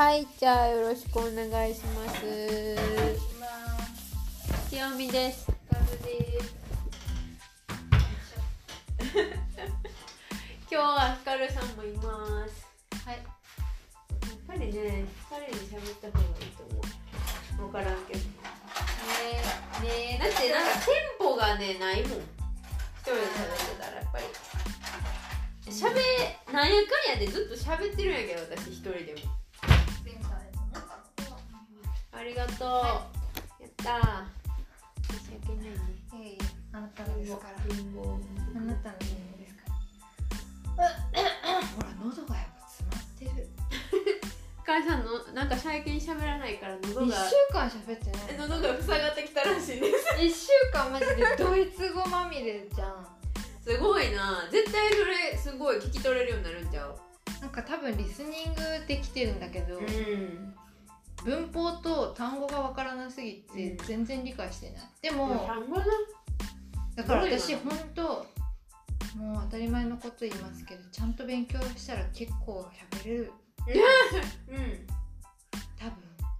はいじゃあよろしくお願いします。清美です。今日はひかるさんもいます。はい。やっぱりね二人で喋った方がいいと思う。分からんけど。ねえ。ねえだってなんかテンポがねないもん。一人で喋ってたらやっぱり。喋なんやかんやでずっと喋ってるんやけど私一人でもありがとう、はやったー。申し訳ないね。いえいえあなたのですから。あなたのリンゴですから。ほら喉がやっぱ詰まってる。かいさんのなんか最近喋らないから喉1が週間喋ってない。喉が塞がってきたらしいです。1週間マジでドイツ語まみれじゃん。すごいな。絶対それすごい聞き取れるようになるんちゃう？なんか多分リスニングできてるんだけど、ん文法と単語がわからなすぎてうん。全然理解してない。でも単語な。だからす私本当もう当たり前のこと言いますけどちゃんと勉強したら結構喋れる。うん。多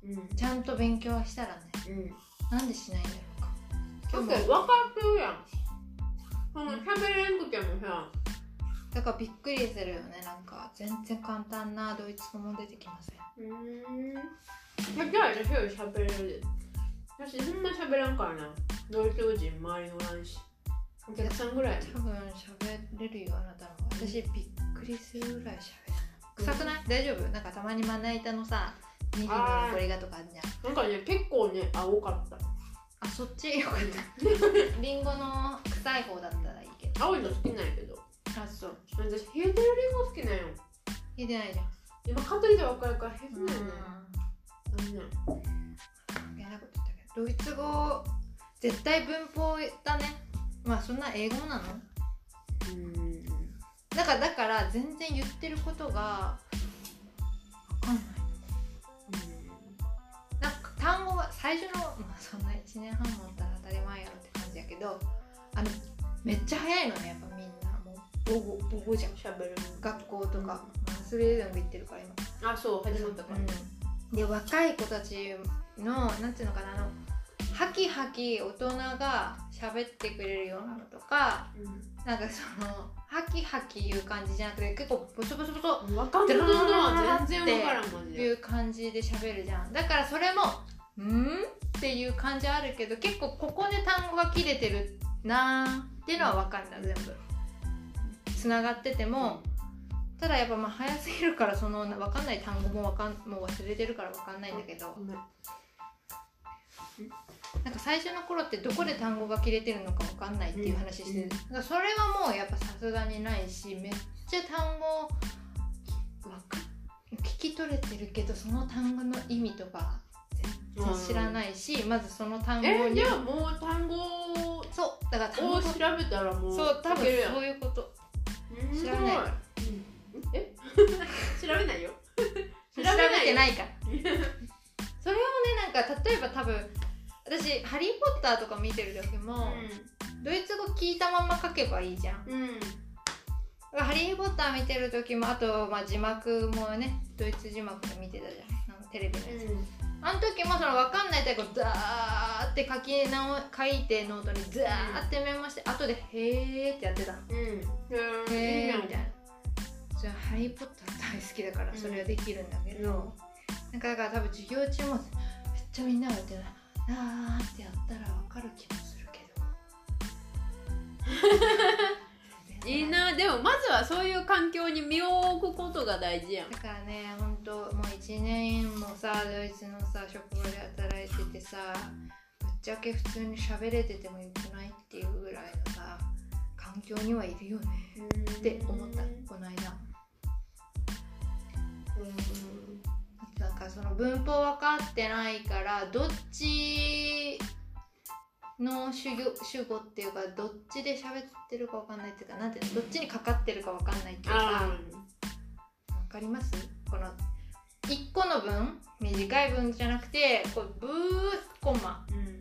分。うん。ちゃんと勉強したらねうん。なんでしないんだろうか確かに分かってるやん。その喋れんくてもさだからびっくりするよね。なんか全然簡単なドイツ語も出てきません。うん。まじゃあ私より喋れる。で私そんな喋らんからな。ドイツ人周りにおらんしお客さんぐらい多分喋れるよあなたの私びっくりするぐらい喋れない臭くない？大丈夫？なんかたまにまな板のさネギの残りがとかあるじゃん。なんかね結構ね青かった。あそっち？よかった。リンゴの臭い方だったらいいけど。青いの好きなんやけどあそう。私冷えてるリンゴ好きなんよ。聞いてないじゃん。今買っといて分かるから冷えてうんないね。なん。なん嫌なこと言ったけど。ドイツ語絶対文法だね。まあそんな英語なの？うん。だからだから全然言ってることが分かんない。なんか単語が最初の、まあ、そんな1年半もあったら当たり前やろって感じやけどあのめっちゃ早いのねやっぱ母語母語じゃん喋る学校とか、まあ、スウェーデンも行ってるから今。あそう始まったから、うん、で若い子たちのなんていうのかなあのハキハキ大人が喋ってくれるようなのとかなんかそのハキハキいう感じじゃなくて結構ボソボソボソ分かんない。のは全然分からんマジで。いう感じで喋るじゃん。だからそれも「ん?」っていう感じあるけど結構ここで単語が切れてるなーっていうのは分かんない全部つながっててもただやっぱまあ早すぎるからその分かんない単語もわかんもう忘れてるから分かんないんだけど。なんか最初の頃ってどこで単語が切れてるのか分かんないっていう話してる、うん。だからそれはもうやっぱさすがにないしめっちゃ単語聞き取れてるけどその単語の意味とか全然知らないし、まずその単語にえじゃあもう単語をそうだから単語調べたらもうそう多分そういうこと。うん知らない。え？調べないよ。調べてないか。らそれをねなんか例えば多分私「ハリー・ポッター」とか見てる時も、ドイツ語聞いたまま書けばいいじゃん。うん。うんハリー・ポッター見てる時もあと、まあ、字幕もねドイツ字幕で見てたじゃん。なんかテレビのやつ、あの時もその分かんない単語ザーって書き直書いてノートにザーってメモして、後で「へーってやってたの。うん。うんへーみたいな。それハリー・ポッター大好きだからそれはできるんだけど、なん。かだから多分授業中もめっちゃみんながやってるあーってやったら分かる気もするけどいいな。でもまずはそういう環境に身を置くことが大事やん。だからね本当もう1年もさドイツのさ職場で働いててさぶっちゃけ普通に喋れててもよくないっていうぐらいのさ環境にはいるよね。って思ったこの間。なんかその文法分かってないからどっちの主語主語っていうかどっちで喋ってるか分かんないっていうかなんてどっちにかかってるか分かんないっていうかあわかります？この1個の文短い文じゃなくてこうブーコンマ。ーうん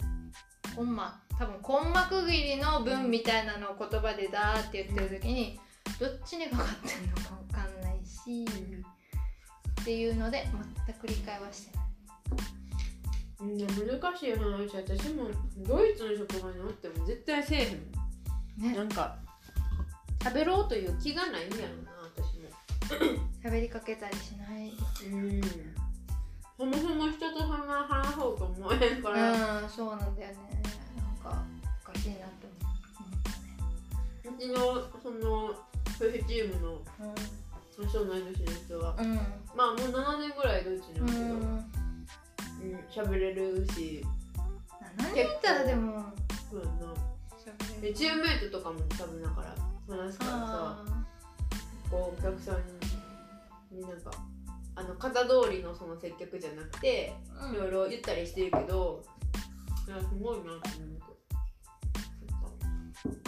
コンマ。多分コンマ区切りの文みたいなのを言葉でダーって言ってる時にどっちにかかってるのか分かんないし、っっていうので全く理解はしてないうん難しい話私もドイツの職場におっても絶対せえへん。ね。なんか食べろという気がないんやろな私も。喋りかけたりしない。うん。そもそも人と話話そうと思えんから、うんそうなんだよね。なんかおかしいなって思う。ちのそのフェフチームのったね人同い年の人は。うん。まあもう7年ぐらいドイツにおうるけど。んうん喋、れるし。何人いたらでも。そうやなでチームメイトとかも多分だから話すからさあこうお客さんになんかあの型通りのその接客じゃなくてーいろいろ言ったりしてるけどいやすごいなと思う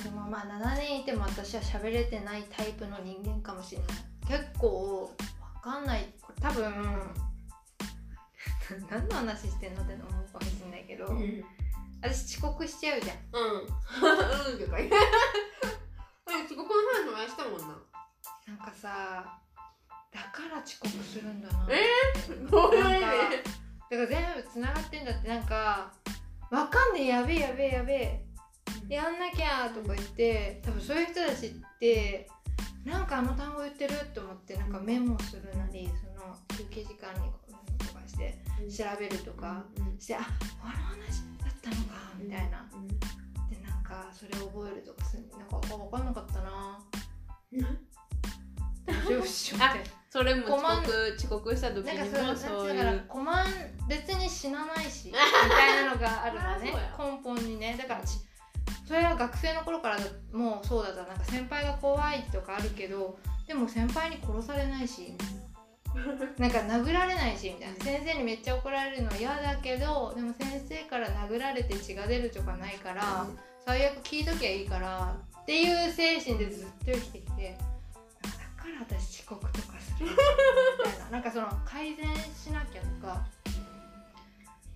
でもまあ7年いても私は喋れてないタイプの人間かもしれない。結構わかんない。これ多分 何の話してんのって思うかもしれないけど、うん。うん私遅刻しちゃうじゃん。うん。とか言うあ 遅刻の話前したもんななんかさだから遅刻するんだな。えどういう意味なんかだから全部つながってんだって。なんかわかんねえやべえやべえやべえ。やんなきゃとか言って多分そういう人たちってなんかあの単語言ってる？と思ってなんかメモするなりその休憩時間にして調べるとかしてあこの話だったのかみたいな。でなんかそれを覚えるとかするなんかあ分かんなかったな。大丈夫っしょみたいなそれも遅刻遅刻した時になんかそのもそうだからいうコマン別に死なないし みたいなのがあるのね。あ根本にね。だからちそれは学生の頃からだもうそうだった。なんか先輩が怖いとかあるけどでも先輩に殺されないしなんか殴られないしみたいな。先生にめっちゃ怒られるのは嫌だけどでも先生から殴られて血が出るとかないから最悪聞いときゃいいからっていう精神でずっと生きてきてだから私遅刻とかするみたいな。なんかその改善しなきゃとか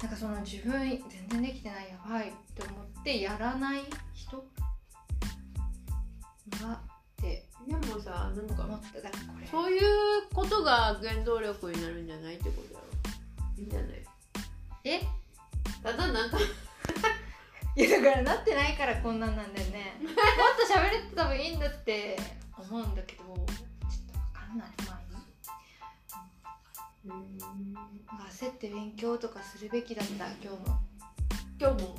なんかその自分全然できてないやばいと思ってやらない人がでもさなんか思っただこれ。そういうことが原動力になるんじゃないってことだろ。いいんじゃない？え？ただなんか いやだからなってないからこんなんなんだよね。もっと喋れてた分いいんだって思うんだけどちょっとわかんないまあいいなん。か焦って勉強とかするべきだった今日も。今日も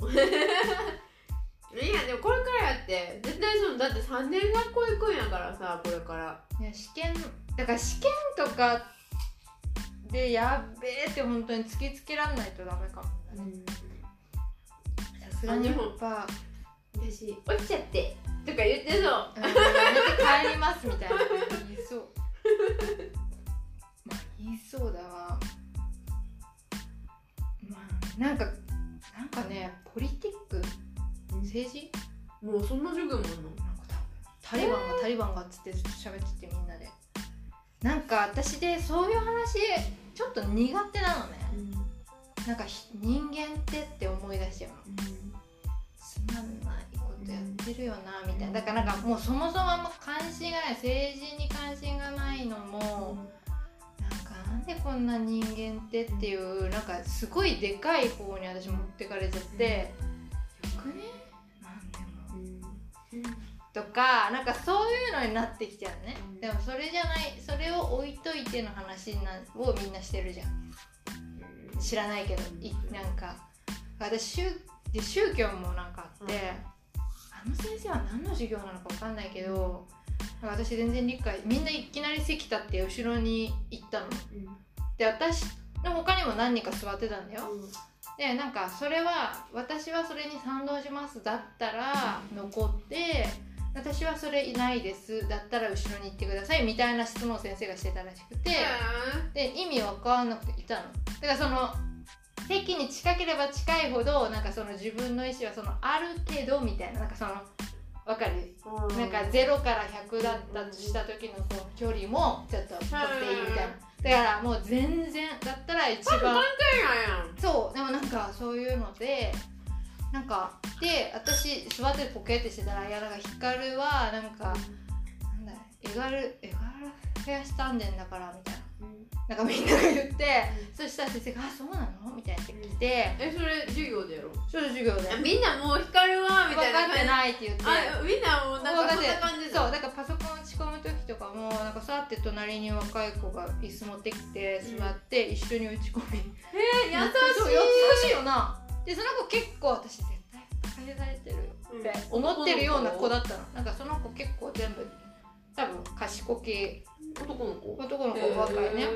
いやでもこれからやって絶対そのだって3年学校行くんやからさこれから。いや試験だから試験とかでやっべえって本当に突きつけらんないとダメかもさすがにやっぱ私落ちちゃってとか言ってそう。うんやめて帰りますみたいな言いそう。まあ言いそうだわ。まあなんかなんかねポリティック政治？もうそんな授業もあんの？なんか多分タリバンがタリバンがっつってずっと喋っててみんなで。なんか私でそういう話ちょっと苦手なのね。なんかひ人間ってって思い出しちゃうの。つまんないことやってるよなみたいな。だからなんかもうそもそもあんま関心がない政治に関心がないのもなんかなんでこんな人間ってっていうなんかすごいでかい方に私持ってかれちゃってよくね？とかなんかそういうのになってきちゃうね、うん。でもそれじゃないそれを置いといての話なをみんなしてるじゃん。知らないけどいなんか。私宗で宗教もなんかあって、うん。あの先生は何の授業なのか分かんないけど私全然理解みんないきなり席立って後ろに行ったの。で私の他にも何人か座ってたんだよでなんかそれは私はそれに賛同しますだったら残って私はそれいないですだったら後ろに行ってくださいみたいな質問を先生がしてたらしくてで意味わかんなくていたの。だからその席に近ければ近いほどなんかその自分の意思はそのある程度みたいななんかそのわかる？なんか0から100だったとした時のこう距離もちょっと取っていいみたいなだからもう全然だったら一番。そうでもなんかそういうのでなんかで私座ってポケってしてたらいやなんか光はなんかなんだエガルエガルフェアスタンデンだからみたいななんかみんなが言ってそしたら先生が「あそうなの?」みたいなって来てえそれ授業でやろ「それ授業であみんなもう光るわみたいな分かってない」って言って。あみんなもうなんかそんな感じそうだからパソコン打ち込む時とかもなんかさって隣に若い子が椅子持ってきて座って一緒に打ち込み、えー、優そうしい優しいよな。でその子結構私絶対バカにされてるよって思ってるような子だったの。なんかその子結構全部多分賢系男の子？男の子若いね。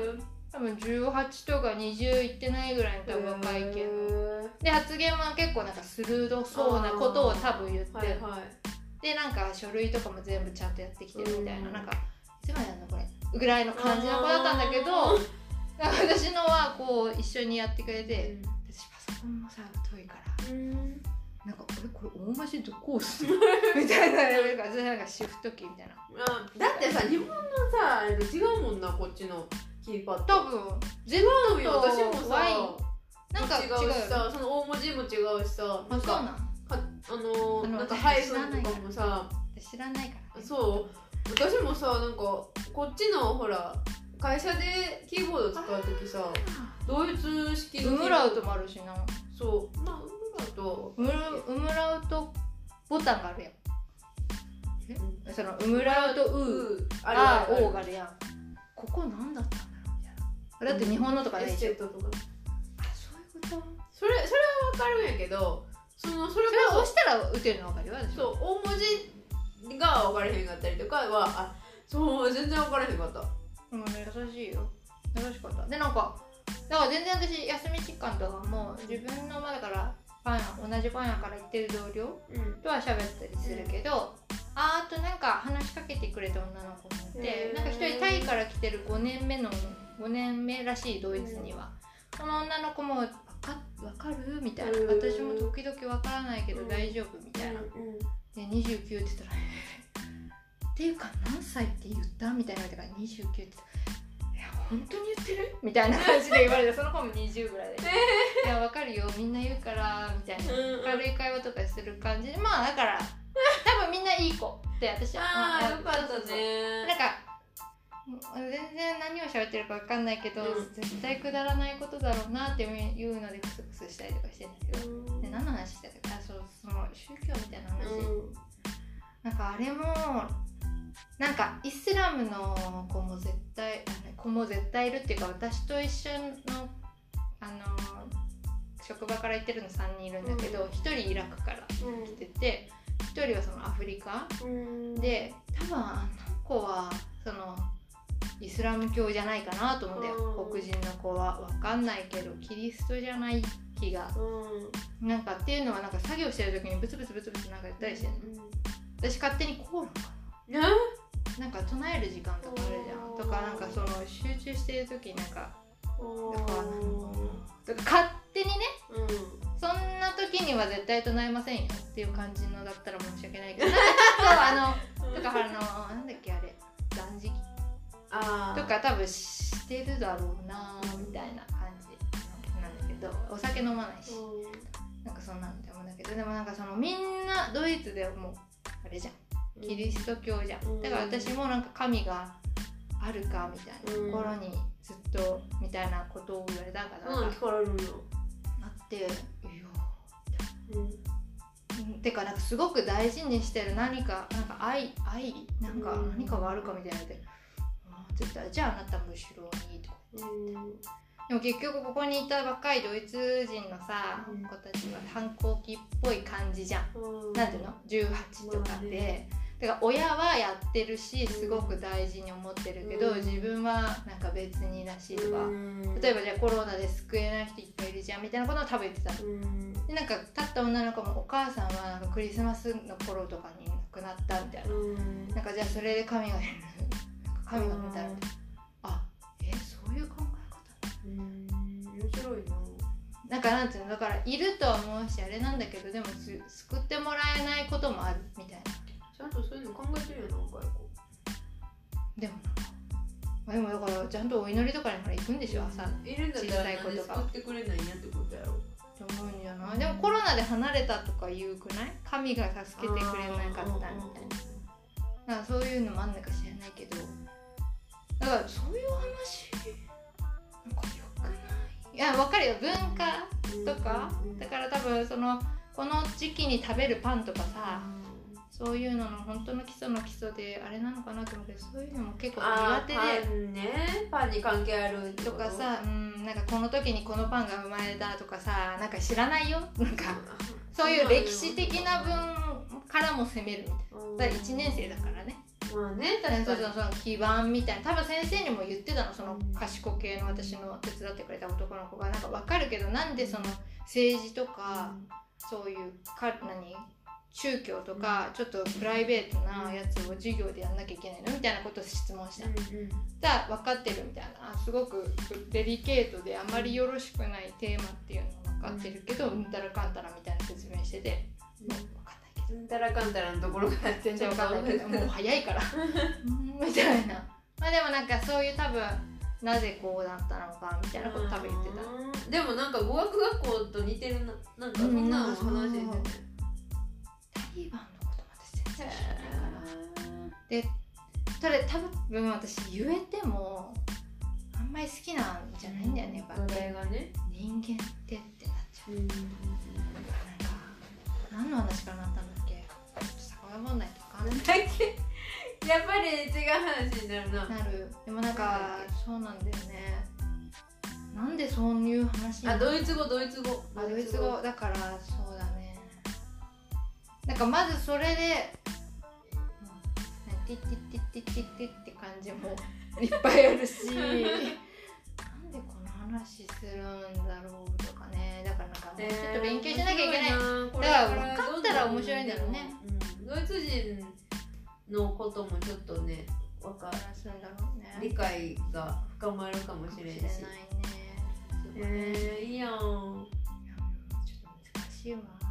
多分18とか20いってないぐらいの多分若いけど。で発言は結構なんか鋭そうなことを多分言って、はいはい。でなんか書類とかも全部ちゃんとやってきてるみたいな、うん。なんか「いつまでやんのこれ」ぐらいの感じの子だったんだけど 私のはこう一緒にやってくれて私パソコンもさ遠いから。うんなんか「俺これ大文字どこ押すの?」みたいななんかそれなんかシフトキーみたいな。あだってさ日本のさ違うもんなこっちのキーパッド。多分違うよと私もさなんか違うしさその大文字も違うしさなんかあのなんかハイフンとかもさ私知らないから。ねそう。私もさなんかこっちのほら会社でキーボード使う時さドイツ式のキーボード。ウムラウトもあるしな。そう。まあウムラウムウムラウトボタンがあるやん。え？そのウムラウトウーーああるある。オーがある。やんここ何だったんだろうみたいな。だって日本のとかでしょ？テットとか。あそういうこと？それそれは分かるんやけどそのそれそれこ押したら打てるの分かるよ私そそう大文字が分からへんかったりとかはあそう全然分からへんかった。うん優しいよ。優しかった。でなんかだから全然私休み時間とかも自分のまあだからパン屋同じパン屋から行ってる同僚うん。とは喋ったりするけど、ああとなんか話しかけてくれた女の子もいてなんか一人タイから来てる5年目の5年目らしいドイツには、その女の子も「わかわかる?」みたいな。私も時々わからないけど大丈夫？みたいな。で29って言ったら「っていうか何歳って言った?」みたいな言われたから29って言ったら「いや本当に言ってる?」みたいな感じで言われてその子も20ぐらいで「いやわかるよ。みんな言うから」みたいな。うん軽い会話とかする感じ。でまあだから多分みんないい子って私は。ああまよかったね。なんか全然何を喋ってるかわかんないけど、うん。絶対くだらないことだろうなっていうのでクスクスしたりとかしてるんだけど、で何の話してた？かあそうその宗教みたいな話、なんかあれもなんかイスラムの子も絶子も絶対いるっていうか私と一緒のあの職場から行ってるの3人いるんだけど、一1人イラクから来てて1人はそのアフリカで多分あの子はそのイスラム教じゃないかなと思うんだよ、うん。黒人の子は。分かんないけどキリストじゃない気が。なんかっていうのはなんか作業してる時にブツブツブツブツなんか言ったりしてるの。私勝手にコーランかねななんか唱える時間とかあるじゃん。とかなんかその集中してる時になんかだからなんとか勝手にねそんな時には絶対唱えませんよっていう感じのだったら申し訳ないけど。そうあのとかあのなんだっけあれ断食？あとか多分してるだろうなみたいな感じなんだけどお酒飲まないし。なんかそんなんでもだけどでもなんかそのみんなドイツでもうあれじゃんキリスト教じゃん。だから私もなんか神があるかみたいなところにずっとみたいなことを言われたからうんなんかれるのあっていや。うん。てかなんかすごく大事にしてる何かなんか愛愛？なんかうん。何かがあるかみたいなって。言ったらじゃああなたむしろにとかでも結局ここにいた若いドイツ人のさ、うん。子たちは反抗期っぽい感じじゃん、なんていうの？18とかで、だから親はやってるしすごく大事に思ってるけど、うん。自分はなんか別にらしいとか、例えばじゃあコロナで救えない人いっぱいいるじゃんみたいなことを多分言ってたの。でなんか立った女の子もお母さんはクリスマスの頃とかに亡くなったみたいな、なんかじゃあそれで神が神が見たらみたいなあえそういう考え面白いな。方なんかなんていうのだからいるとは思うしあれなんだけどでもす救ってもらえないこともあるみたいなちゃんとそういうの考えてるよな若い子でもな。でもだからちゃんとお祈りとかにほら行くんでしょ朝いるんだったら小さい子なんでとか救ってくれないんやってことやろ。って思うんじゃないでもコロナで離れたとか言うくない？神が助けてくれなかったみたいな。なんかそういうのもあんのか知らないけど。だからそういう話や分かるよ。文化とか。うんだから多分そのこの時期に食べるパンとかさそういうのの本当の基礎の基礎であれなのかなと思うけどそういうのも結構苦手で。パンねパンに関係あると？かさ、うん、なんかこの時にこのパンが生まれたとかさなんか知らないよ？なんかそういう歴史的な分からも攻めるみたいな。だ。から1年生だからね。まあね確かに。そうその基盤みたいな。多分先生にも言ってたのその賢系の私の手伝ってくれた男の子がなんか分かるけどなんでその政治とかそういうか何？宗教とかちょっとプライベートなやつを授業でやんなきゃいけないのみたいなことを質問した。うんうん。だ分かってるみたいな。あすごくデリケートであまりよろしくないテーマっていうの分かってるけど、うん。たらかん。たらみたいな説明してて、もう分かん。ないけどうん。たらかん。たらのところが全然分かん。ないけどもう早いからうん。みたいなまあでもなん。かそういう多分なぜこうだったのかみたいなこと多分言ってたたでもなん。か語学学校と似てるななん。かそん。なの話しててタリバンのことまで全然知らないから。それ多分私言えてもあんまり好きなんじゃないんだよね。やっぱね人間ってってなっちゃう。うんなんか何の話からなったんだっけ？ちょっと遡んないとかなんだっけ やっぱり違う話になるな。なる。でもなんかそうなんだよね。なんでそういう話にあドイツ語ドイツ語。あドイツ語。だからそうだねなんかまずそれでティティティティティティって感じもいっぱいあるしなんでこの話するんだろうとかねだからなんかちょっと勉強しなきゃいけない、だだから分かったら面白いんだろうね、ドイツ人のこともちょっとねわか話すんだろうね理解が深まるかもしれんしないねえー、いいやんちょっと難しいわ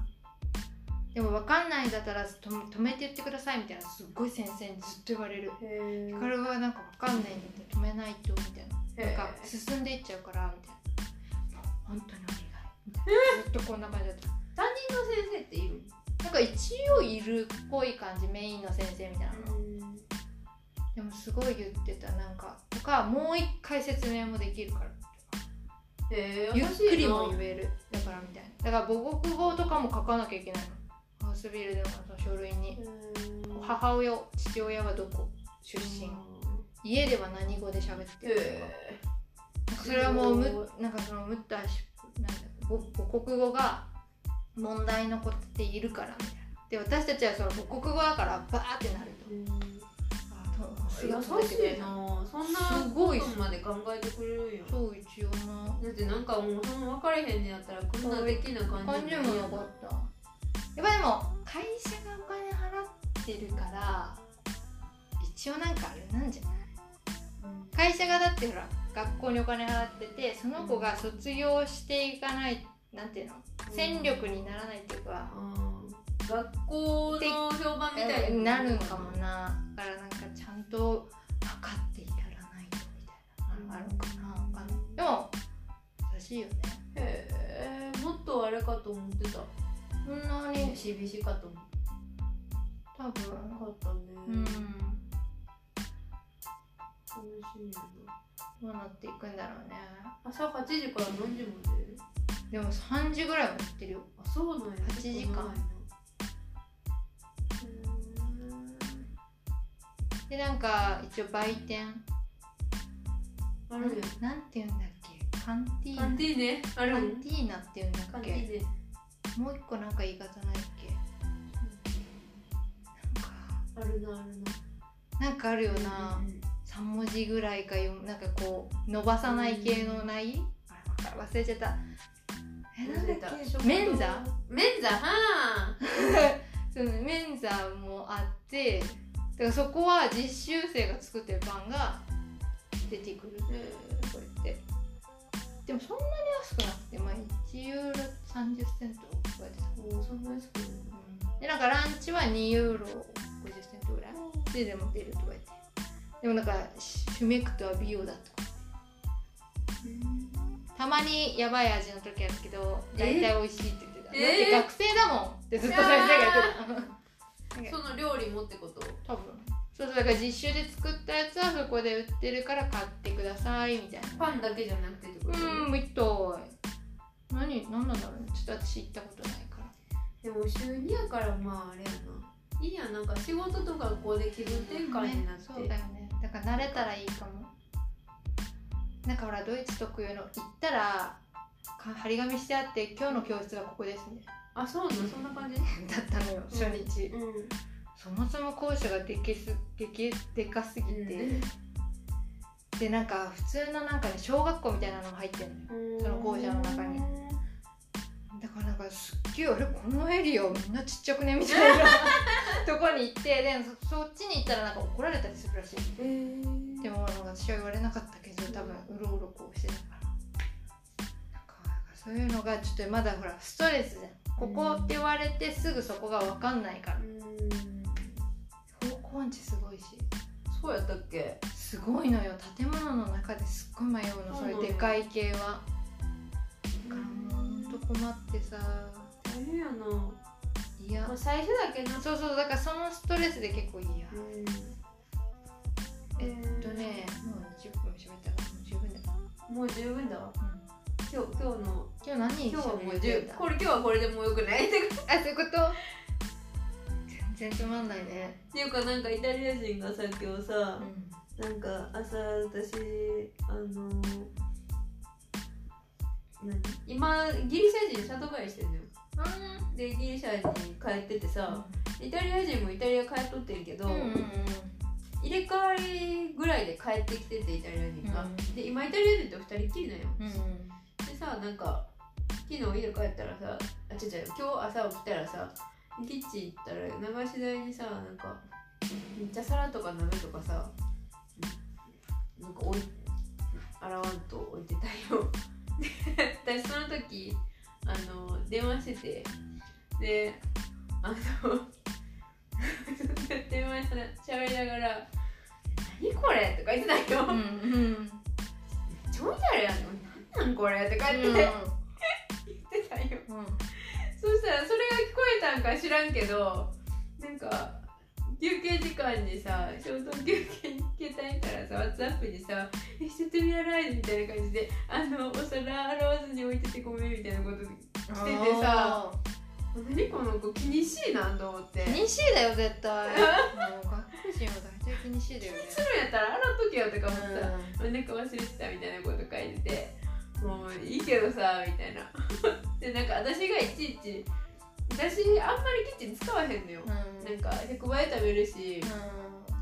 でも分かんないんだったらと止めて言ってくださいみたいなすっごい先生にずっと言われる。へこれはなんか分かんないんだったら止めないとみたいな。なんか進んでいっちゃうからみたいな。本当にお願い。みたい。なずっとこんな感じだった。担任の先生っている？なんか一応いるっぽい感じメインの先生みたいなの。でもすごい言ってた。なんかとかもう一回説明もできるから。ゆっくりも言える。だからみたいな。だから母国語とかも書かなきゃいけないのスビルでのその書類に。母親父親はどこ？出身。家では何語で喋ってるとか。へなんかそれはもうむなんかそのムッターしなんだ母母国語が問題の子っているからみたいな。で私たちはその母国語だからバーってなると。えあとす優しいたな。そんなことまで考えてくれるんや。そう一応な。だってなんかもうその分かれへんねやったらこんなできな感感じじもなかったやっぱでも会社がお金払ってるから一応なんかあれなんじゃない？会社がだってほら学校にお金払っててその子が卒業していかないなんていうの？戦力にならないっていうか、学校の評判みたいになるんかもな？だからなんかちゃんと測ってやらないとみたいなのあるのかな？わかんない。でも優しいよね。へえもっとあれかと思ってたそんなにビシビシかって多分。なかったね。うん楽しみやな。どうなっていくんだろうね。朝8時から何時まで？でも3時ぐらいまで行ってるよ。あそうなんや。8時間。でなんか一応売店。あるよなんていうんだっけ？カンティーナ。カンティーナっていうんだっけ？もう一個なんか言い方ないっけ？なんかあるなあるな。なんかあるよな、うん3文字ぐらいかよなんかこう伸ばさない系のない、あれわか忘れちゃった。えなんだっけ？メンザ？メンザ？は そのメンザもあってだからそこは実習生が作ってるパンが出てくる。こうやって。でもそんなに安くなくてまあ1ユーロ30セントこうやってさもうそんな安くないでなんかランチは2ユーロ50セントぐらい。ででも出るとか言って。でもなんかシュメクトは美容だとか。たまにやばい味の時あるけど大体美味しいって言ってた、えー？だって学生だもん。ってずっと先生が言ってた。その料理もってこと？多分。そうそうだから実習で作ったやつはそこで売ってるから買ってくださいみたいな。パンだけじゃなくてってこと？うんみたい何何なんだろうね。ちょっと私行ったことないから。でも週2やからまああれやな。いいやんなんか仕事と学校で気分転換になって、そうだよね。だから慣れたらいいかも。なんかほらドイツ特有の行ったらか張り紙してあって今日の教室はここですね。あそうなの？そんな感じ？だったのよ初日、うん。そもそも校舎がでけすでけでかすぎて、でなんか普通のなんかね小学校みたいなのが入ってんのよ。うん。その校舎の中に。だかすっげえあれこのエリアみんなちっちゃくねみたいな とこに行ってでそそっちに行ったらなんか怒られたりするらしい。えー。でもなんか私は言われなかったけど多分うろうろこうしてたから。なんかなんかそういうのがちょっとまだほらストレスじゃん。ここって言われてすぐそこが分かんないから。うん。方向音痴すごいし。そうやったっけ？すごいのよ。建物の中ですっごい迷うの。それでかい系は困ってさ。大変やな、いや。まあ、最初だけな。そうそうだからそのストレスで結構いいや。うん。えっとねもう20分喋ったからもう十分だよ、もう十分だわ。うん。今日今日の。今日何今日はもう喋十これ今日はこれでもうよくない？ってあそういうこと？全然つまんないね。いうかなんかイタリア人がさ今日さう、ん。なんか朝私あの何今ギリシャ人里帰りしてんのよでギリシャに帰っててさイタリア人もイタリア帰っとってんけど、うんうんうん。入れ替わりぐらいで帰ってきててイタリア人が、うんで今イタリア人と二人っきりなんよ。うんうん。でさなんか昨日家帰ったらさあ違う違う今日朝起きたらさキッチン行ったら流し台にさなんかめっちゃ皿とか鍋とかさなんか置い洗わんと置いてたよ。で 私その時あの電話しててであの 電話しゃべりながら「何これ?」とか言ってたよ、うんうん。ちょいだれやんのなん。なんこれ？とか言って、うん。言ってたよ。うん。そしたらそれが聞こえたんか知らんけどなんか休憩時間にさ消灯休憩に携帯見たらさ WhatsApp にさ「えしててみやらい」みたいな感じで「あのお皿洗わずに置いててごめん」みたいなことしててさ何この子気にしいなと思って。気にしいだよ絶対。もう外国人は大体気にしいだよね。するんやったら洗っとけよとか思ってさうなんか忘れてたみたいなこと書いててもういいけどさみたいな。でなんか私がいちいち私あんまりキッチン使わへんのよ、ん。なんか100倍食べるし、う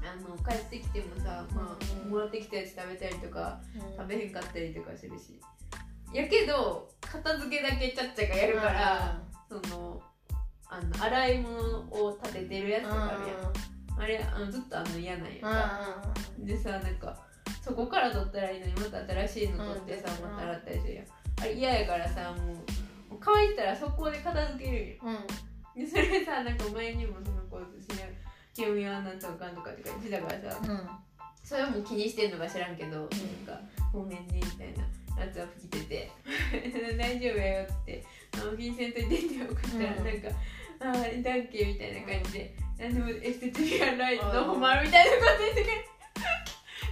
あの帰ってきてもさ、まあ、うん。もらってきたやつ食べたりとかん。食べへんかったりとかするし。やけど片付けだけちゃっちゃがやるから、そのあの洗い物を立ててるやつとかあるやん。あれあのずっとあの嫌なんやんか、でさなんかそこから取ったらいいのにまた新しいの取ってさ、うん。また洗ったりするやん。あれ嫌やからさもう乾いたら速攻で片付けるんよ。うでそれさなんか前にもその子私が清美はなんとかかんとかって言ってたからさ。うん。それはもう気にしてんのか知らんけど、なんか「ごめんね」みたいな。やつは来てて「大丈夫やよ」って「あの気にせんといて」って送ったら、うん。なんか「ああダンケ」みたいな感じで「なんでもエステティアンライトのほま？る」みたいなこと言ってくれ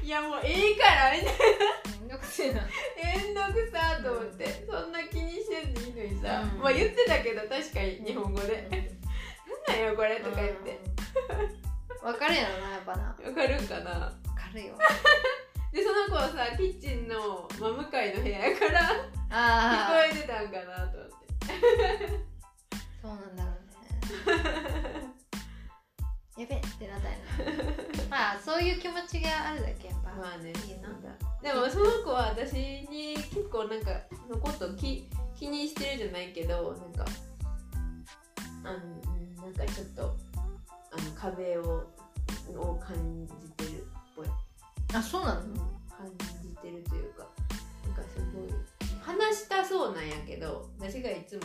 いやもういいからみたいな。めんどくせえな。めんどくさと思って、そんな気にしてんでいいのにさ、うん。まあ言ってたけど確かに日本語で「なん。なんよこれ」とか言って。わかるやろなやっぱな。わわかるんかな？かるよ。でその子はさキッチンの真向かいの部屋やから聞こああえてたんかなと思って。そうなんだろうね やべってなったよな まあそういう気持ちがあるだけやっぱ。まあね。いいな。でもその子は私に結構なんかのこと気気にしてるじゃないけどなんかあのうんなんかちょっとあの壁をを感じてるっぽい。あそうなの？感じてるというかなんかすごい話したそうなんやけど私がいつも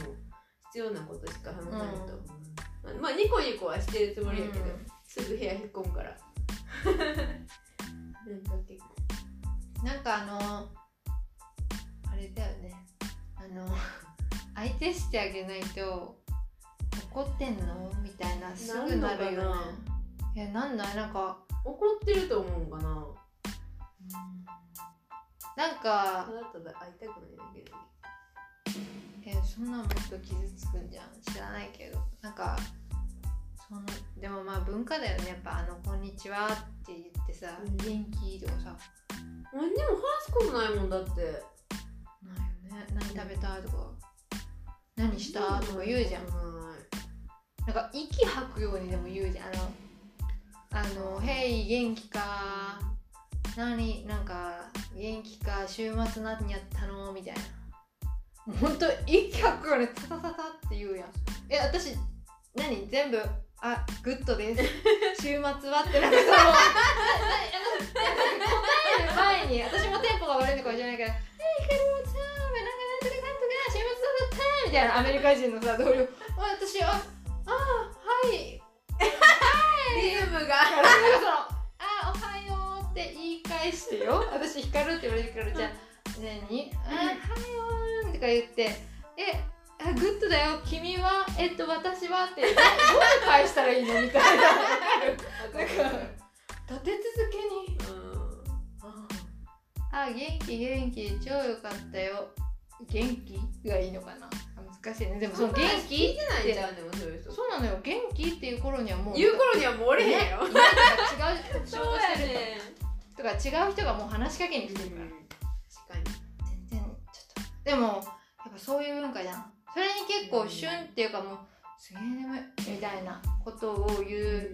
必要なことしか話さないと、まあまあニコニコはしてるつもりやけど、うん。すぐ部屋引っ込むから。なんか結構。なんかあのあれだよね。あの 相手してあげないと怒ってんの？みたいなすぐなるよね。いやなんない？なんか怒ってると思うんかな。なんかただただ会いたくないだけでえそんなんもっと傷つくんじゃん。知らないけど。なんかそのでもまあ文化だよね。やっぱあの「こんにちは」って言ってさ「うん。元気?」とかさ。何にも話すことないもんだって。ないよね。何食べたとか。何したとか言うじゃん。はい。なんか息吐くようにでも言うじゃん。あの「あの Hey 元気か？何なんか元気か？週末何やったの?」みたいなもうほんと息吐くようにタタタタって言うやん。え私何？全部あ good です。週末はってなんかその。答える前に私もテンポが悪いのかもしれないけど「えヒカルはさなんかなんとかなんとか週末だった」みたいなアメリカ人のさ同僚「あ私ああはい。リズムがなんかその「あおはよう」って言い返してよ。私ヒカルって言われるからじゃあ「何？あおはよう」とか言って「えあ good だよ。君はえっと私は」ってどう返したらいいの？みたいな。なんか立て続けに「あ元気元気超よかったよ。元気?」がいいのかな？あ難しいね。でもその元気聞いてないじゃんでもそういう人そうなのよ。元気っていう頃にはもう言う頃にはもうおれへんやろいないとか違う仕そう事してるやねとか違う人がもう話しかけに来てるから、でもやっぱそういう文化じゃん。それに結構旬っていうかもうすげえ眠いみたいなことを言う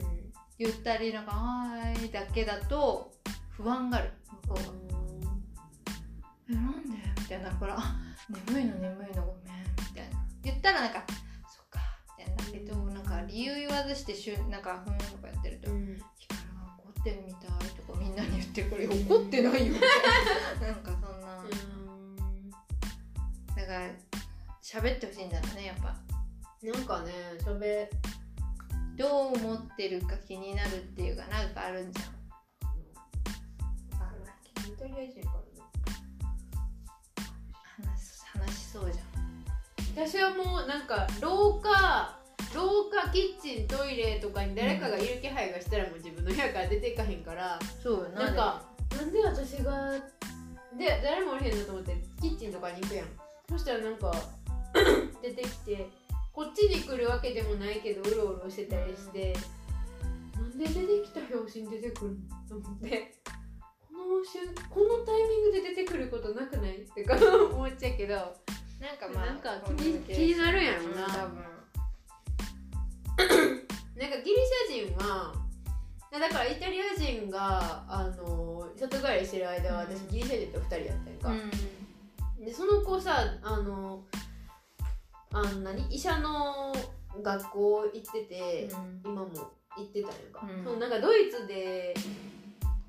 言ったりなんか「はーい」だけだと不安がある。向こうが「えなんで?」みたいな。からあ「眠いの眠いのごめん」みたいな。言ったらなんか「そっか」みたいな。だけどなんか理由言わずしてしゅなんか「ふーん」とかやってるとうん「光が怒ってるみたい」とかみんなに言ってるからいや「怒ってないよ」みたいななんかそんなだから喋ってほしいんだろうねやっぱ。なんかねしゃべどう思ってるか気になるっていうかなんかあるんじゃん。あるわけイタリア人から話し話しそうじゃん。私はもうなんか廊下廊下キッチントイレとかに誰かがいる気配がしたらもう自分の部屋から出ていかへんから、そうよなんかなんで私がで誰もおれへんのと思ってキッチンとかに行くやんそしたらなんか 出てきてこっちに来るわけでもないけどうろうろしてたりして、なんで出てきた拍子に出てくるのと思ってこの瞬このタイミングで出てくることなくないってか思っちゃうけどなんかまあなんかコミュニケーション。気になるんやろな多分。なんかギリシャ人はだからイタリア人があの里帰りしてる間は私うんギリシャ人と2人やったんか、うでその子さあのあの何？医者の学校行ってて、ん。今も行ってたんやんか、うん。そのなんかドイツで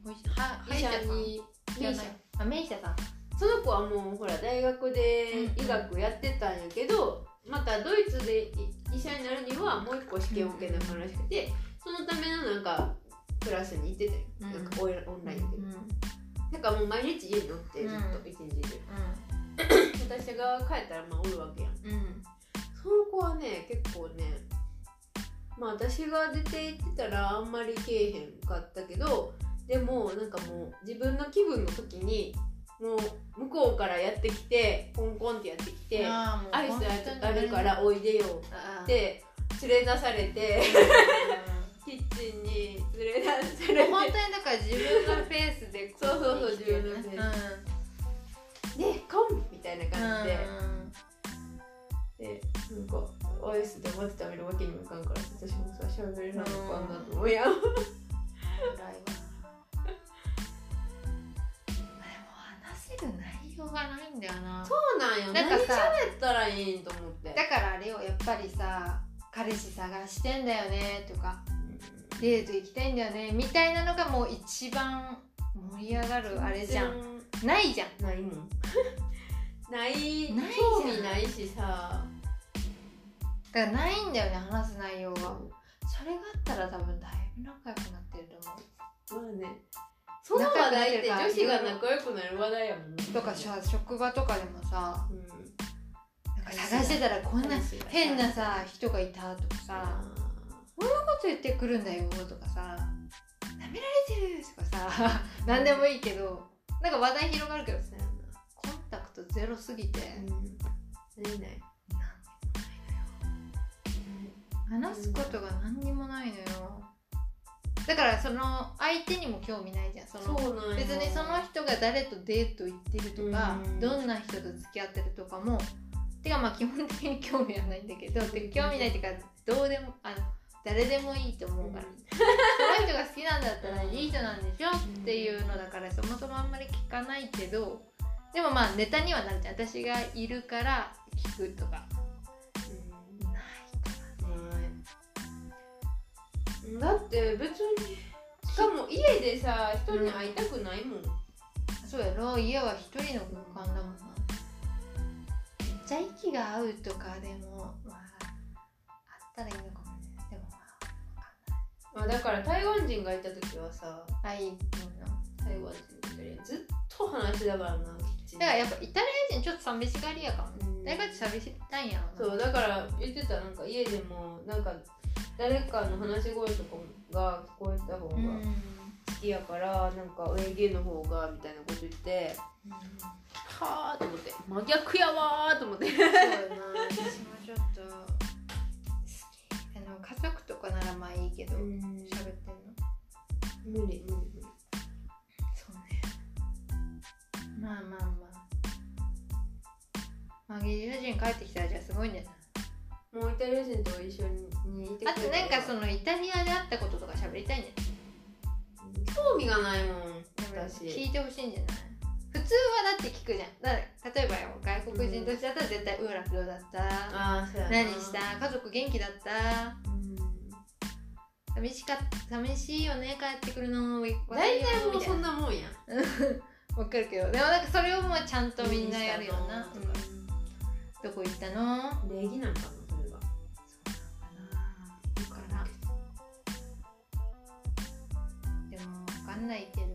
おいしは歯医医者さん？者にじゃない。あメイシャさん。その子はもうほら大学で医学やってたんやけど、またドイツでい医者になるにはもう一個試験を受けなあかんらしくて、そのためのなんかクラスに行ってたよ、うん。なんかオンオンラインで、うん。なんかもう毎日家におってずっうん。と一日中、私が帰ったらまあおるわけやん。うん。うんその子はね結構ねまあ私が出て行ってたらあんまりけえへんかったけどでもなんかもう自分の気分の時にもう向こうからやってきてコンコンってやってきて「あーもうアイスあるからおいでよ」って連れ出されて キッチンに連れ出されて。本当にだから自分のペースでこそうそうそう生きてるね。自分のペで「コン!」みたいな感じで。でなんかアイス黙って食べるわけにもいかんから私もさしゃべれなのかなと思うやん。がないんだよな。そうなんよ。なんかさ何喋ったらいいんと思って。だからあれよやっぱりさ彼氏探してんだよねとかデート行きたいんだよねみたいなのがもう一番盛り上がるあれじゃんないじゃん。ないもん。ない。ない興味ないしさ。だからないんだよね話す内容が。それがあったら多分だいぶ仲良くなってると思う。まあね。その話題って女子が仲良くなる話題やもんね。とかさ職場とかでもさうん。なんか探してたらこんな変なさ人がいたとかさこんなこと言ってくるんだよとかさ舐められてるとかさ 何でもいいけどなんか話題広がるけどさコンタクトゼロすぎて。うん。何ない話すことが何にもないのよ。だからその相手にも興味ないじゃんその別にその人が誰とデート行ってるとか、うん。どんな人と付き合ってるとかもてかまあ基本的に興味はないんだけどてか興味ないっていうかどうでもあの誰でもいいと思うから、その人が好きなんだったらいい人なんでしょ？っていうのだからそもそもあんまり聞かないけどでもまあネタにはなるじゃん。私がいるから聞くとか。うん。だって別にしかも家でさ人に会いたくないもん、そうやろ？家は一人の空間だもんな。めっちゃ息が合うとかでもまああったらいいのかまあだから台湾人がいた時はさあい台湾人ずっと話してたからなだからやっぱイタリア人ちょっと寂しがりやかも。ねうん。誰かって寂したいんやそうだから言ってたなんか家でもなんか誰かの話し声とかが聞こえた方がうん。好きやから、なんか上芸の方がみたいなこと言ってはあと思って真逆やわーと思って。そうやな。私もちょっと家族とかならまあいいけど喋、ってんの？無理無理無理。そうね。まあまあまあ。まあギリシャ人帰ってきたらじゃあすごいんじゃない？もうイタリア人と一緒にいてくれあとなんかそのイタリアで会ったこととか喋りたいんじゃ興味がないもんない私聞いてほしいんじゃない？普通はだって聞くじゃん。だ例えばよ外国人としてだったら絶対「うらどうだった。何した？家族元気だった？うん寂しか寂しいよね帰ってくるの。大体もうそんななもんや わかるけど。でもなんかそれをもうちゃんとみんなやるよな、うん。どこ行ったの？礼儀なんかなそれは。そうかな。でもわかんないけど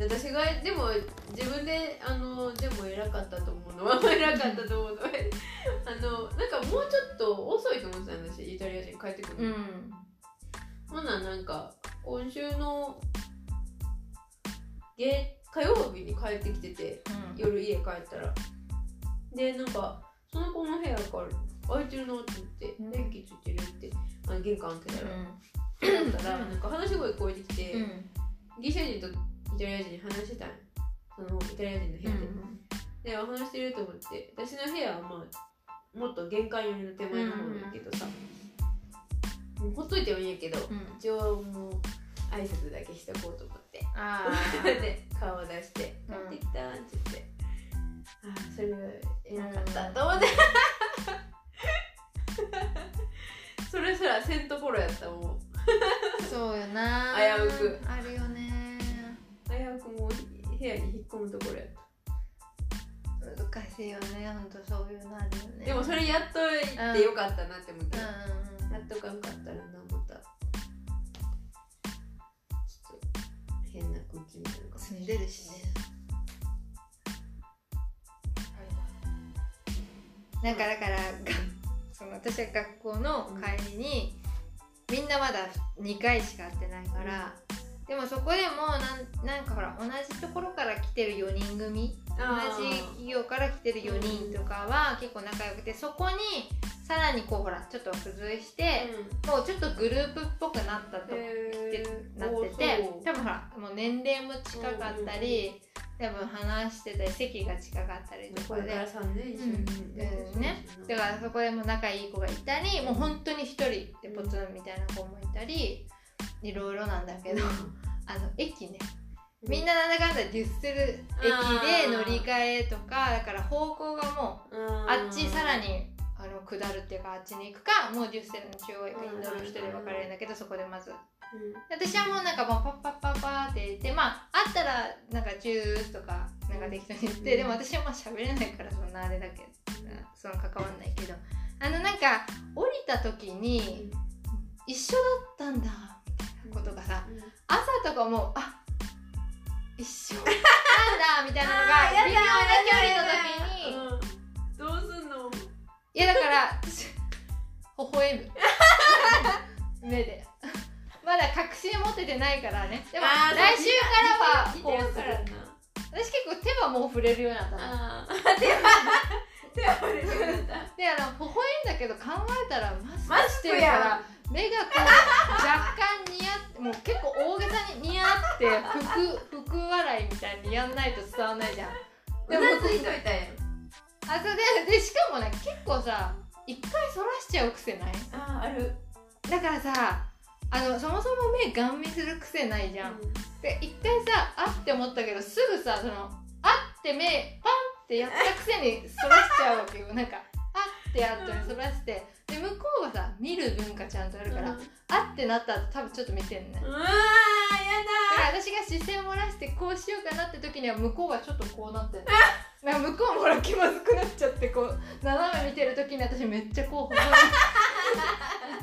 私がでも自分であのでも偉かったと思うのは偉かったと思うのはあのなんかもうちょっと遅いと思ってたんですよイタリア人帰ってくるの、ん。ほんならなんか今週の月火曜日に帰ってきてて夜家帰ったら。でなんかその子の部屋から空いてるなって言ってうん。電気ついてるってあの玄関開けたら、うだったらなんか話し声聞こえてきて、んうん。ギリシャ人とイタリア人に話してたんよそのイタリア人の部屋で、で話してると思って。私の部屋はまあもっと玄関寄りの手前の方だけどさ、もうほっといてもいいんやけど、うん。一応もう挨拶だけしとこうと思って。ああ で顔を出して「帰うん。ってきた」って言って、ああそれは偉かったと思って、それすらせんところやったもん。そうよな。危うく。あるよね危うくもう部屋に引っ込むところやった。難しいよねほんとそういうのあるよね。でもそれやっといてよかったなって思って、うんうんやっとかんかったらなまたちょっと変な空気みたいな住んでるしね。なんかだからがその私は学校の帰りに、みんなまだ2回しか会ってないから、でもそこでもなんなんかほら同じところから来てる4人組同じ企業から来てる4人とかは結構仲良くてそこにさらにこうほらちょっと付随して、もうちょっとグループっぽくなったとへなってて多分ほらもう年齢も近かったり、多分話してたり席が近かったりとかで。これから3年一緒にうん。ね。だからそこでも仲いい子がいたりもう本当に一人でポツンみたいな子もいたりいろいろなんだけど、あの駅ね。みんななんだかんだデュッセル駅で乗り換えとかだから方向がもうあっちさらにあの下るっていうかあっちに行くかもうデュッセルの中央駅に乗る人で分かれるんだけどそこでまず。私はもうなんかもうパッパッパッパーって言ってまああったらなんかチュースとかなんか適当に言って、うん。でも私はまあ喋れないからそんなあれだけどその関わんないけど。あのなんか降りた時に一緒だったんだみたいなことがさ朝とかもあ一緒。なんだみたいなのが微妙な距離の時にどうすんの？いやだから微笑む。目で。まだ確信持ててないからね。でも来週からはこうする。私結構手はもう触れるようになった。のああ手は手は触れるようになった。であの微笑んだけど考えたらマスクしてるから目がって福福笑いみたいにやんないと伝わんないじゃん。うなずいといたやん。あそれででしかもね結構さ一回そらしちゃう癖ない？ああある。だからさあのそもそも目ガン見する癖ないじゃん、で一回さあって思ったけどすぐさそのあって目パンってやったくせにそらしちゃうわけよ。なんかあってやったらそらしてで向こうはさ見る文化ちゃんとあるから、うん。あってなった後多分ちょっと見てんねうわーやだから私が視線を漏らしてこうしようかなって時には向こうはちょっとこうなってる なんか向こうもほら気まずくなっちゃってこう斜め見てる時に私めっちゃこう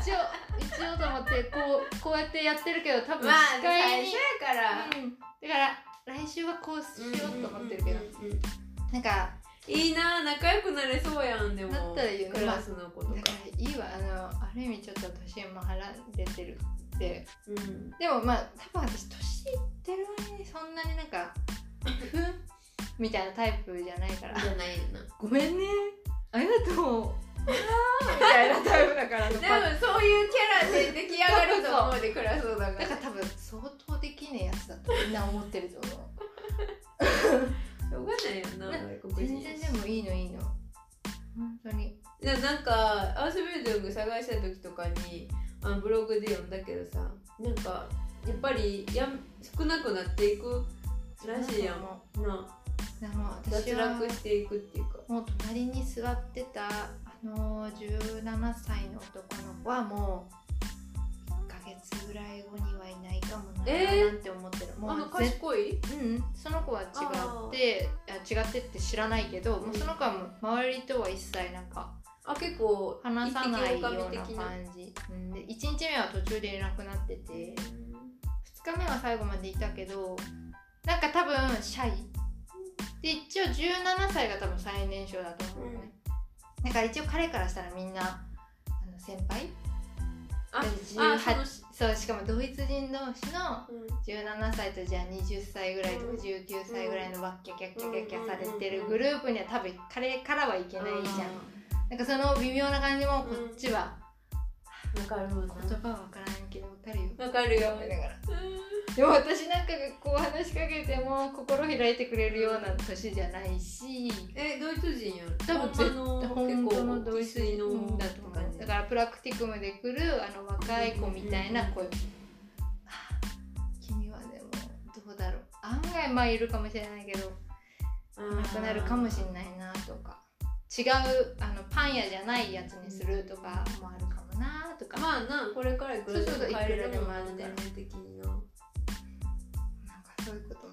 一応一応と思ってこうこうやってやってるけど多分だまあ視界に、最初やから。うん、だから来週はこうしようと思ってるけど、うんうんうんうん。なんかいいな仲良くなれそうやんでも。だったらいいよね。クラスの子とか。だからいいわ。あのある意味ちょっと年も離れてるって。うん。でもまあ多分私年いってる割にそんなになんかふんみたいなタイプじゃないから。じゃないよな。ごめんね。ありがとう。みたいなタイプだからあの でもそういうキャラで出来上がると思うでクラスのだからだから多分相当できねえやつだとみんな思ってると思う しょうがないよ。な全然でもいいのいいの。本当に。でなんかアースビルディング探した時とかにあのブログで読んだけどさなんかやっぱりやん少なくなっていくらしいやん。もなでも私脱は落していくっていうか。もう隣に座ってたあの17歳の男の子はもう1ヶ月ぐらい後にはいないかもな、えー？なんて思ってる。もあの賢い？うんその子は違ってあ違ってって知らないけど、もうその子はもう周りとは一切なんかあ結構話さないような感じ、うん、で1日目は途中でいなくなってて2日目は最後までいたけどなんか多分シャイ。で一応17歳が多分最年少だと思うのね、だから一応彼からしたらみんなあの先輩？あ18あそうしかもドイツ人同士のうん。17歳とじゃあ20歳ぐらいとかうん。19歳ぐらいのわっきゃきゃきゃきゃきゃされてるグループには多分彼からはいけないじゃんなんかその微妙な感じもこっちはわかるもんな。言葉は分からんけど分かるよ。わかるよ。でも私なんかがこう話しかけても心開いてくれるような年じゃないし。えドイツ人やん多分絶ほんまの本当のドイツ人だと思う。だからプラクティクムで来るあの若い子みたいな声、はあ君はでもどうだろう。案外まあいるかもしれないけどなくなるかもしれないなとか。違うあのパン屋じゃないやつにするとかもあるかもなとか、まあなこれからいくえれるもんいくらでもあるんだよ。年齢的にななんかそういうこと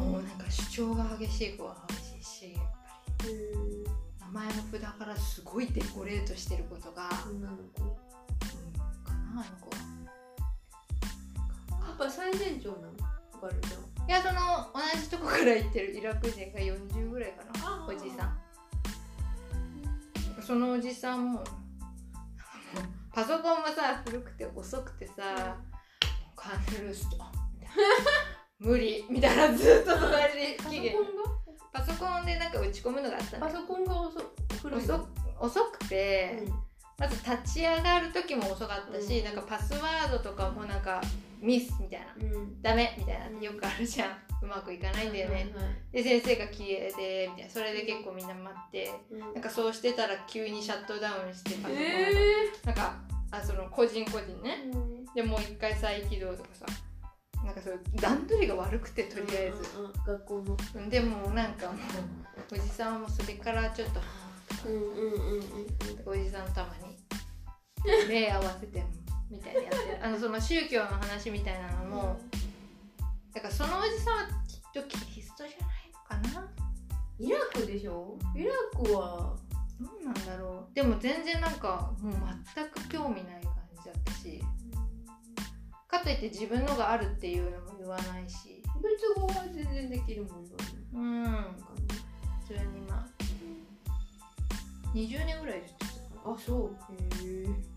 ももうなんか主張が激しい子は激しいしやっぱり。名前の札からすごいデコレートしてることが、女の子。うん、かなあの子。はやっぱ最年長なの？わかるじゃん。いやその同じとこから行ってるイラク人が40ぐらいかなおじさんそのおじさんもパソコンもさ古くて遅くてさ「カンルスト」みたいな無理みたいなずっと隣でパソ期限コパソコンでなんか打ち込むのがあったパソコンが遅遅遅くて、うんまず立ち上がる時も遅かったし、うん。なんかパスワードとかもなんかミスみたいなうん。ダメみたいなってよくあるじゃん。うまくいかないんだよね、はいはいで先生が消えてみたいな。それで結構みんな待ってうん。なんかそうしてたら急にシャットダウンしてパソコンなんかあその個人個人ね。でもう一回再起動とかさなんかそ段取りが悪くてとりあえず、うんうんうん。学校の。でもなんかもうおじさんはもうそれからちょっとうんうんうんうん。おじさんたまに目合わせてみたいにやってる。あのその宗教の話みたいなのもだからそのおじさんはきっとキリストじゃないのかな。イラクでしょ？イラクはどうなんだろう。でも全然なんかもう全く興味ない感じだったし。かといって自分のがあるっていうのも言わないし。ドイツ語は全然できるもんだね。うん。普通にまあ。20年ぐらいですあそう。へえ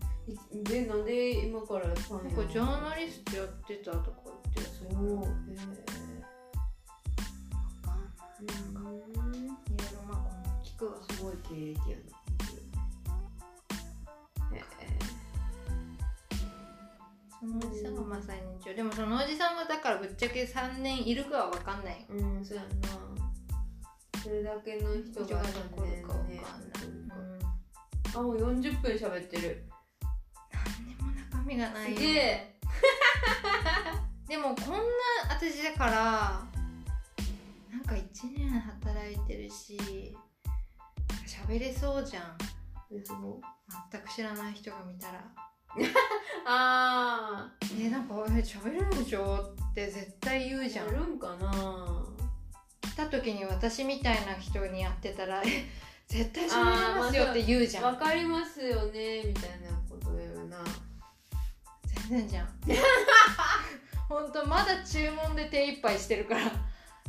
でなんで今からパンなんかジャーナリストやってたとか言ってへおおへいろいろまあ聞くわすごい経歴やなへそのおじさんがまあ最年長でもその？おじさん。もだからぶっちゃけ3年いるかは分かんないうん。そうやんな。それだけの人が残るか分かんない、ね。うん、あもう40分喋ってる。何にも中身がない。すげえ。でもこんな私だからなんか1年働いてるし喋れそうじゃん。全く知らない人が見たら。あ「えなんかえ喋れるでしょ?」って絶対言うーじゃん。やるんかな。来た時に私みたいな人に会ってたら「え絶対喋れますよ」って言うじゃん。わかりますよねみたいなこと言うな全然じゃん。ほんとまだ注文で手一杯してるから。だか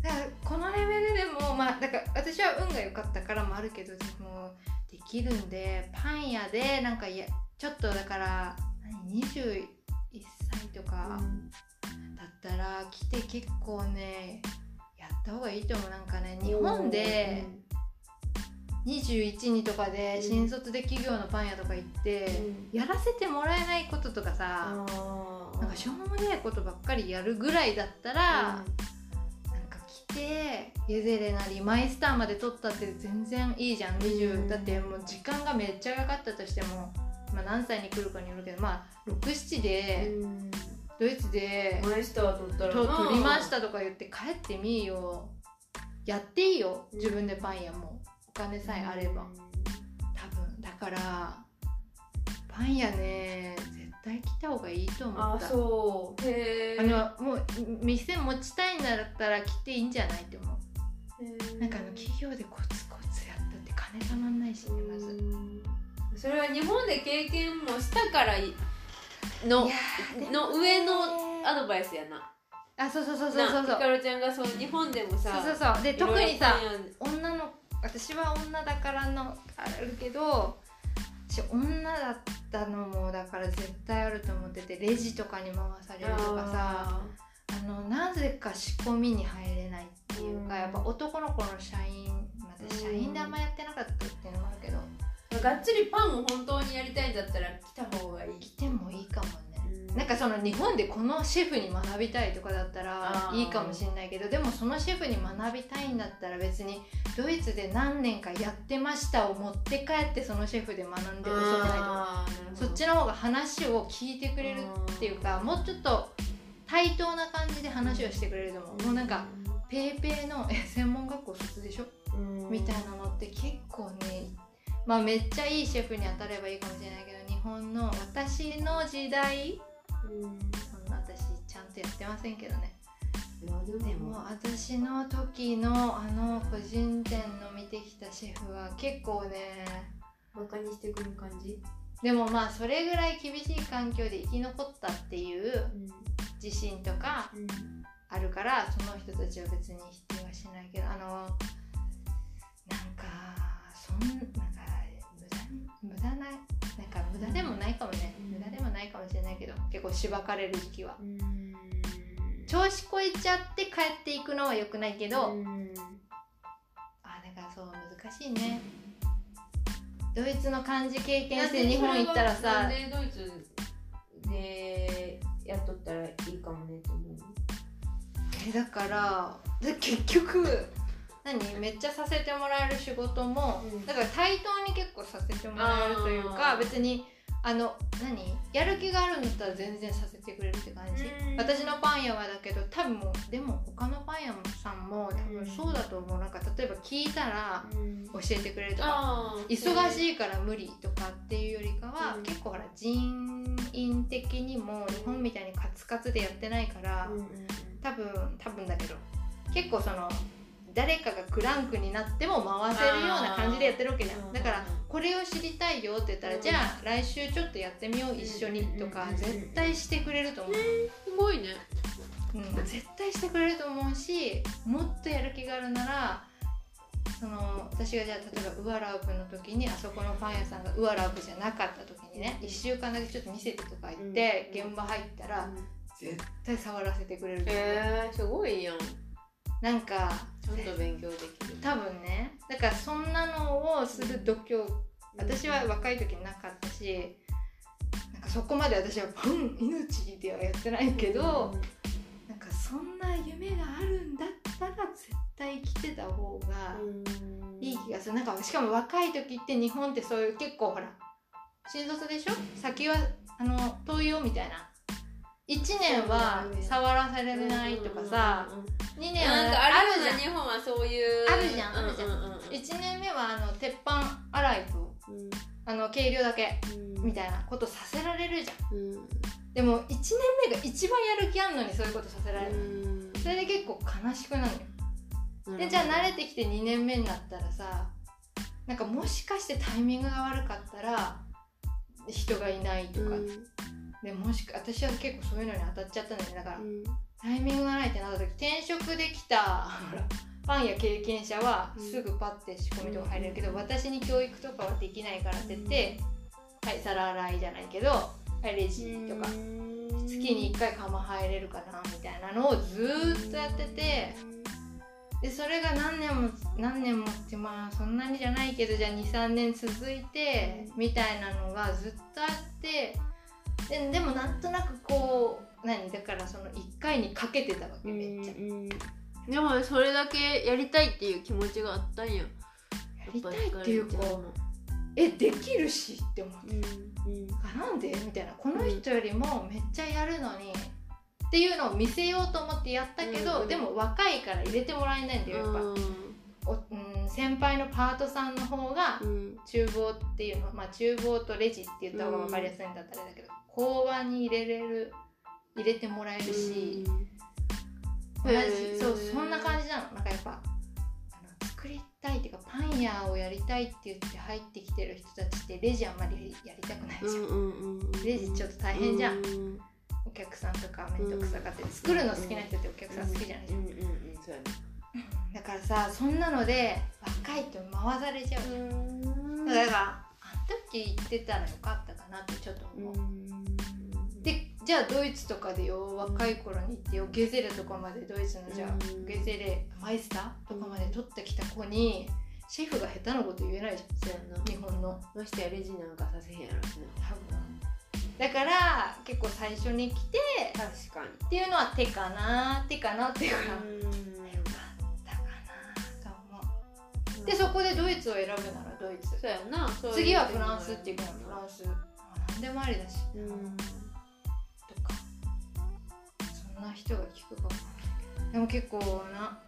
らこのレベルでもまあだから私は運が良かったからもあるけどでもできるんでパン屋でなんかいやちょっとだから何21歳とかだったら来て結構ねやった方がいいと思う。なんかね日本で21にとかでうん。新卒で企業のパン屋とか行って、やらせてもらえないこととかさ、あなんかしょうもないことばっかりやるぐらいだったら、なんか来てゲゼレなりマイスターまで取ったって全然いいじゃん。20、うん。だってもう時間がめっちゃかかったとしても、まあ、何歳に来るかによるけどまあ67でドイツでマイスター取ったら取りましたとか言って帰ってみーよ。やっていいよ。自分でパン屋もお金さえあれば。多分だからパン屋ね絶対来た方がいいと思あった。そう。へえあのもう店持ちたいんだったら来ていいんじゃないって思う。なんかあの企業でコツコツやったって金たまんないしねまずそれは日本で経験もしたからいのの上のアドバイスやな。あそうそうそうそうそうそう。なひかるちゃんがそう日本でもさそうそうそう。で特にさ女の私は女だからのあるけど私女だったのもだから絶対あると思っててレジとかに回されるとかさあのなぜか仕込みに入れないっていうか、うん。やっぱ男の子の社員また社員であんまやってなかったっていうのもあるけど、あーがっつりパンを本当にやりたいんだったら来た方がいい。来てもいいかもね、うんなんかその日本でこのシェフに学びたいとかだったらいいかもしれないけどでもそのシェフに学びたいんだったら別にドイツで何年かやってましたを持って帰ってそのシェフで学んでほしくないと思うあーなるほど。そっちの方が話を聞いてくれるっていうかもうちょっと対等な感じで話をしてくれると思う、もうなんかペーペーのえ専門学校卒でしょ？うん。みたいなのって結構ねまあめっちゃいいシェフに当たればいいかもしれないけど日本の私の時代うんそん。な私ちゃんとやってませんけどね。でも。私の時のあの個人店の見てきたシェフは結構ねバカにしてくる感じ？でもまあそれぐらい厳しい環境で生き残ったっていう自信とかうんあるからその人たちは別に否定はしないけどあのなんかそんなんか無駄に無駄な無駄でもないかもね、うん無駄でもないかもしれないけど結構しばかれる時期は。うん。調子こいちゃって帰っていくのは良くないけど、うん。あだからそう難しいね。ドイツの漢字経験して日本行ったらさでドイツでやっとったらいいかもねと思う。えだからで結局何？めっちゃさせてもらえる仕事も、うん。だから対等に結構させてもらえるというか別にあの何？やる気があるんだったら全然させてくれるって感じ、うん。私のパン屋はだけど多分もうでも他のパン屋さんも多分そうだと思う。なんか例えば聞いたらうん。教えてくれるとかあー忙しいから無理とかっていうよりかは、うん。結構ほら人員的にも日本みたいにカツカツでやってないから、うんうん。多分多分だけど結構その誰かがクランクになっても回せるような感じでやってるわけじゃん。だからこれを知りたいよって言ったら、うんじゃあ来週ちょっとやってみよう一緒にとかうん絶対してくれると思う、すごいね。うん、絶対してくれると思うしもっとやる気があるならその私がじゃあ例えばウアラウプの時にあそこのパン屋さんがウアラウプじゃなかった時にね1週間だけちょっと見せてとか言って、現場入ったら絶対触らせてくれると思う。へえすごいやんなんかちゃんと勉強できる。多分ね。だからそんなのをする度胸私は若い時になかったしなんかそこまで私は「パン命」ではやってないけど、なんかそんな夢があるんだったら絶対生きてた方がいい気がする。なんかしかも若い時って日本ってそういう結構ほら新卒でしょ？先はあの遠いよみたいな1年は触らされないとかさ2年はなんかあるじゃん。日本はそういう。あるじゃんあるじゃん。うんうんうん1年目はあの鉄板洗いとあの計量だけうん。みたいなことさせられるじゃん。うん。でも1年目が一番やる気あんのにそういうことさせられるうん。それで結構悲しくなるのよでじゃあ慣れてきて2年目になったらさなんかもしかしてタイミングが悪かったら人がいないとか、でもしか私は結構そういうのに当たっちゃったのよ。だから、タイミングがないってなった時転職できたファンや経験者はうん。すぐパッて仕込みとか入れるけど、私に教育とかはできないからって言って、はい皿洗いじゃないけどはいレジとか、月に1回釜入れるかなみたいなのをずーっとやっててでそれが何年も何年もってまあそんなにじゃないけどじゃあ23年続いてみたいなのがずっとあってででもなんとなくこう何？だからその1回にかけてたわけめっちゃ。でもそれだけやりたいっていう気持ちがあったんや。やりたいっていうかえできるしって思ってうんうん。あなんで？みたいな。この人よりもめっちゃやるのにっていうのを見せようと思ってやったけど、うんでも若いから入れてもらえないんだよやっぱ、おうん、先輩のパートさんの方がうん。厨房っていうのまあ厨房とレジって言った方が分かりやすいんだったらあれだけど工場に入れれる入れてもらえるし、同じそうそんな感じなの。なんかやっぱ作りたいっていうかパン屋をやりたいって言って入ってきてる人たちってレジあんまりやりたくないじゃん、レジちょっと大変じゃん。うん。お客さんとか面倒くさがって作るの好きな人ってお客さん好きじゃないじゃん、うんうんうん。そうやねだからさそんなので若いと回されちゃう。じゃん。だからあの時言ってたらよかったかなってちょっと思う、でじゃあドイツとかでよ若い頃に行ってよゲゼレとかまでドイツのじゃあ、うん。ゲゼレマイスターとかまで取ってきた子にシェフが下手なこと言えないじゃん。日本の。ましてやレジなんかさせへんやろし多分。だから結構最初に来てな確かに。っていうのは手かな手かなっていうか、でそこでドイツを選ぶならドイツ。そうやな。次はフランスっていうかフランス。何でもありだし、うん。とかそんな人が聞くかも。でも結構な。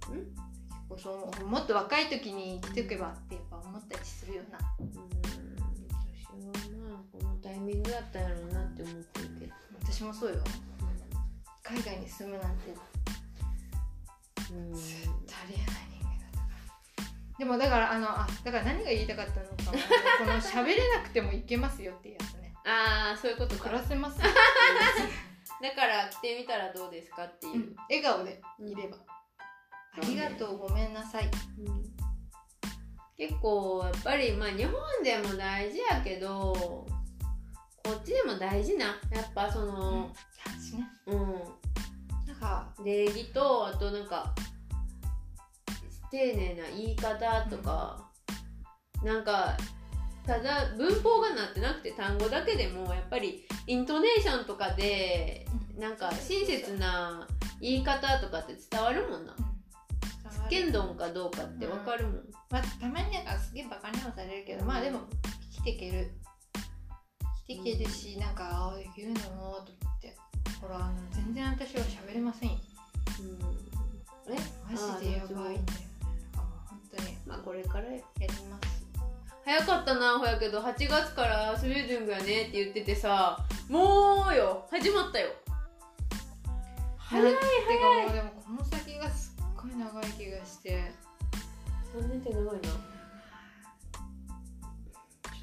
結構そうもっと若い時に生きておけばってやっぱ思ったりするよな。うん。私はまあこのタイミングだったんやろうなって思ってるけど。私もそうよ。海外に住むなんて。うん。絶対ありえないでもだからあのあだから何が言いたかったのかも この喋れなくてもいけますよっていうやつね。ああそういうことか。暮らせます だから着てみたらどうですかっていう、つうん。笑顔でいれば、ありがとうごめんなさい。結構やっぱりまあ日本でも大事やけどこっちでも大事な。やっぱその私ねうん、なんか礼儀とあとなんか丁寧な言い方とか、なんかただ文法がなってなくて単語だけでもやっぱりイントネーションとかでなんか親切な言い方とかって伝わるもんな。つけんどんかどうかってわかるもん、まあ、たまになんかすげえバカにはされるけどまあでも生きていける。生きていけるしなんかああできるんだなと思って。ほらあの全然私は喋れませんよ。うん。え？マジでやばいんだよ当に。まあこれからややります。早かったなほやけど8月からスウェーデングやねって言っててさもうよ。始まったよ。早いてかもうでもこの先がすっごい長い気がして。3年って長いなちょっ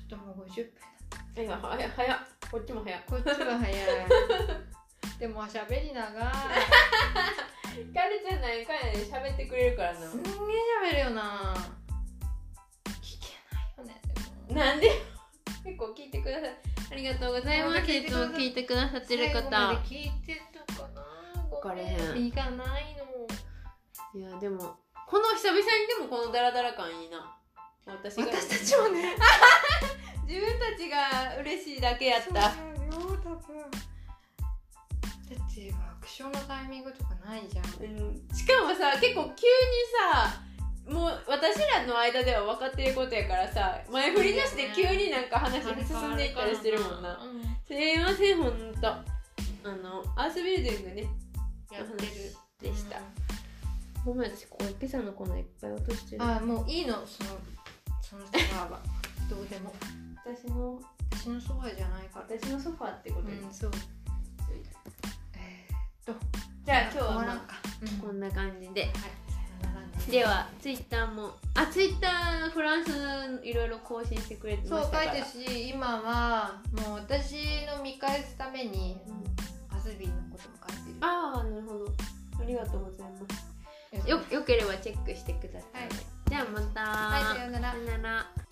ともう50分いや早い早い。こっちも早い。こっちが早い。でも喋り長い。カルちゃんなんかやね喋ってくれるからな。すんげえ喋るよな。聞けないよねでも。なんで？結構聞いてください。ありがとうございます。いつも聞いてくださってる方。聞いてたかな分かれへん。いかないの。いやでもこの久々にでもこのダラダラ感いいな。私が。私たちもね。自分たちが嬉しいだけやった。そうだよ多分だって爆笑のタイミングとかないじゃん。うん。しかもさ結構急にさもう私らの間では分かってることやからさ前振りなしで急になんか話が進んでいったりしてるもんな。うんすいませんほんと。あのアースビルディングね。やってる。でした、ごめん私こうピザの粉いっぱい落としてる。あもういいのそのそのソファーは。どうでも。私の私のソファーじゃないから。私のソファーってことに、うんそう。えーっとじゃあ今日はこんな感じで。はいではツイッターも。あツイッターフランスいろいろ更新してくれてまそうしたから。書いてるし今はもう私の見返すためにうんアズビーのことも書いてる。ああなるほど。ありがとうございます。よよよければチェックしてください、はい。じゃあまた。はいさよなら。さよなら